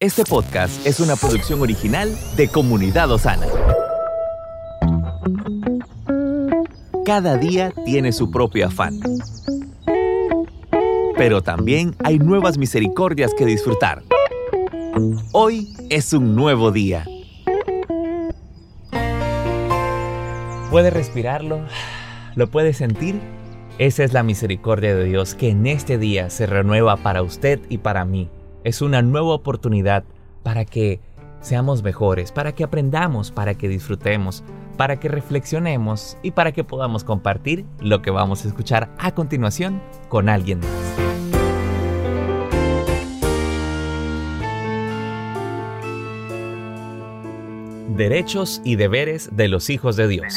Este podcast es una producción original de Comunidad Osana. Cada día tiene su propio afán. Pero también hay nuevas misericordias que disfrutar. Hoy es un nuevo día. ¿Puede respirarlo? ¿Lo puede sentir? Esa es la misericordia de Dios que en este día se renueva para usted y para mí. Es una nueva oportunidad para que seamos mejores, para que aprendamos, para que disfrutemos, para que reflexionemos y para que podamos compartir lo que vamos a escuchar a continuación con alguien más. Derechos y deberes de los hijos de Dios.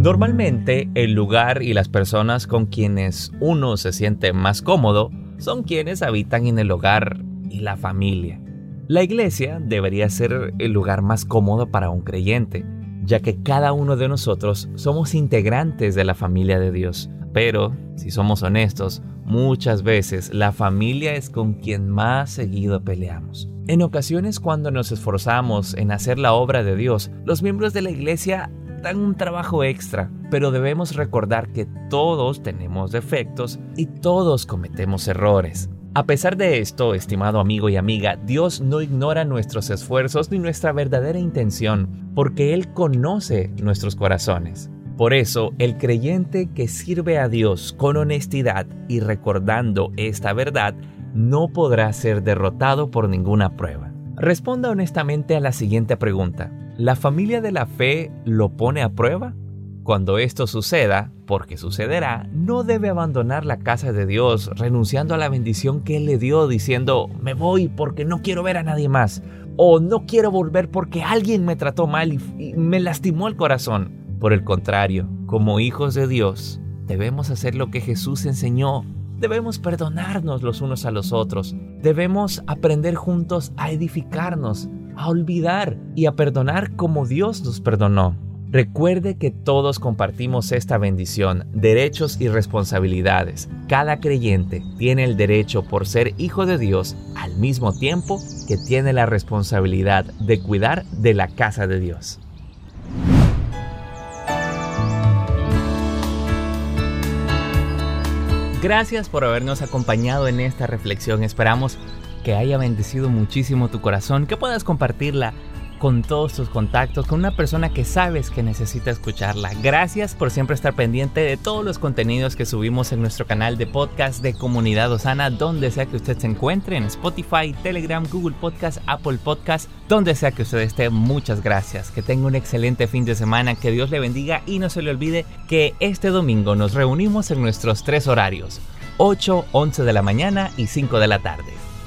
Normalmente el lugar y las personas con quienes uno se siente más cómodo son quienes habitan en el hogar y la familia. La iglesia debería ser el lugar más cómodo para un creyente, ya que cada uno de nosotros somos integrantes de la familia de Dios. Pero, si somos honestos, muchas veces la familia es con quien más seguido peleamos. En ocasiones cuando nos esforzamos en hacer la obra de Dios, los miembros de la iglesia dan un trabajo extra, pero debemos recordar que todos tenemos defectos y todos cometemos errores. A pesar de esto, estimado amigo y amiga, Dios no ignora nuestros esfuerzos ni nuestra verdadera intención, porque Él conoce nuestros corazones. Por eso, el creyente que sirve a Dios con honestidad y recordando esta verdad, no podrá ser derrotado por ninguna prueba. Responda honestamente a la siguiente pregunta. ¿La familia de la fe lo pone a prueba? Cuando esto suceda, porque sucederá, no debe abandonar la casa de Dios renunciando a la bendición que Él le dio diciendo, me voy porque no quiero ver a nadie más, o no quiero volver porque alguien me trató mal y, me lastimó el corazón. Por el contrario, como hijos de Dios, debemos hacer lo que Jesús enseñó. Debemos perdonarnos los unos a los otros. Debemos aprender juntos a edificarnos a olvidar y a perdonar como Dios nos perdonó. Recuerde que todos compartimos esta bendición, derechos y responsabilidades. Cada creyente tiene el derecho por ser hijo de Dios al mismo tiempo que tiene la responsabilidad de cuidar de la casa de Dios. Gracias por habernos acompañado en esta reflexión. Esperamos que haya bendecido muchísimo tu corazón, que puedas compartirla con todos tus contactos, con una persona que sabes que necesita escucharla. Gracias por siempre estar pendiente de todos los contenidos que subimos en nuestro canal de podcast de Comunidad Osana, donde sea que usted se encuentre, en Spotify, Telegram, Google Podcast, Apple Podcast, donde sea que usted esté. Muchas gracias. Que tenga un excelente fin de semana, que Dios le bendiga y no se le olvide que este domingo nos reunimos en nuestros tres horarios, 8, 11 de la mañana y 5 de la tarde.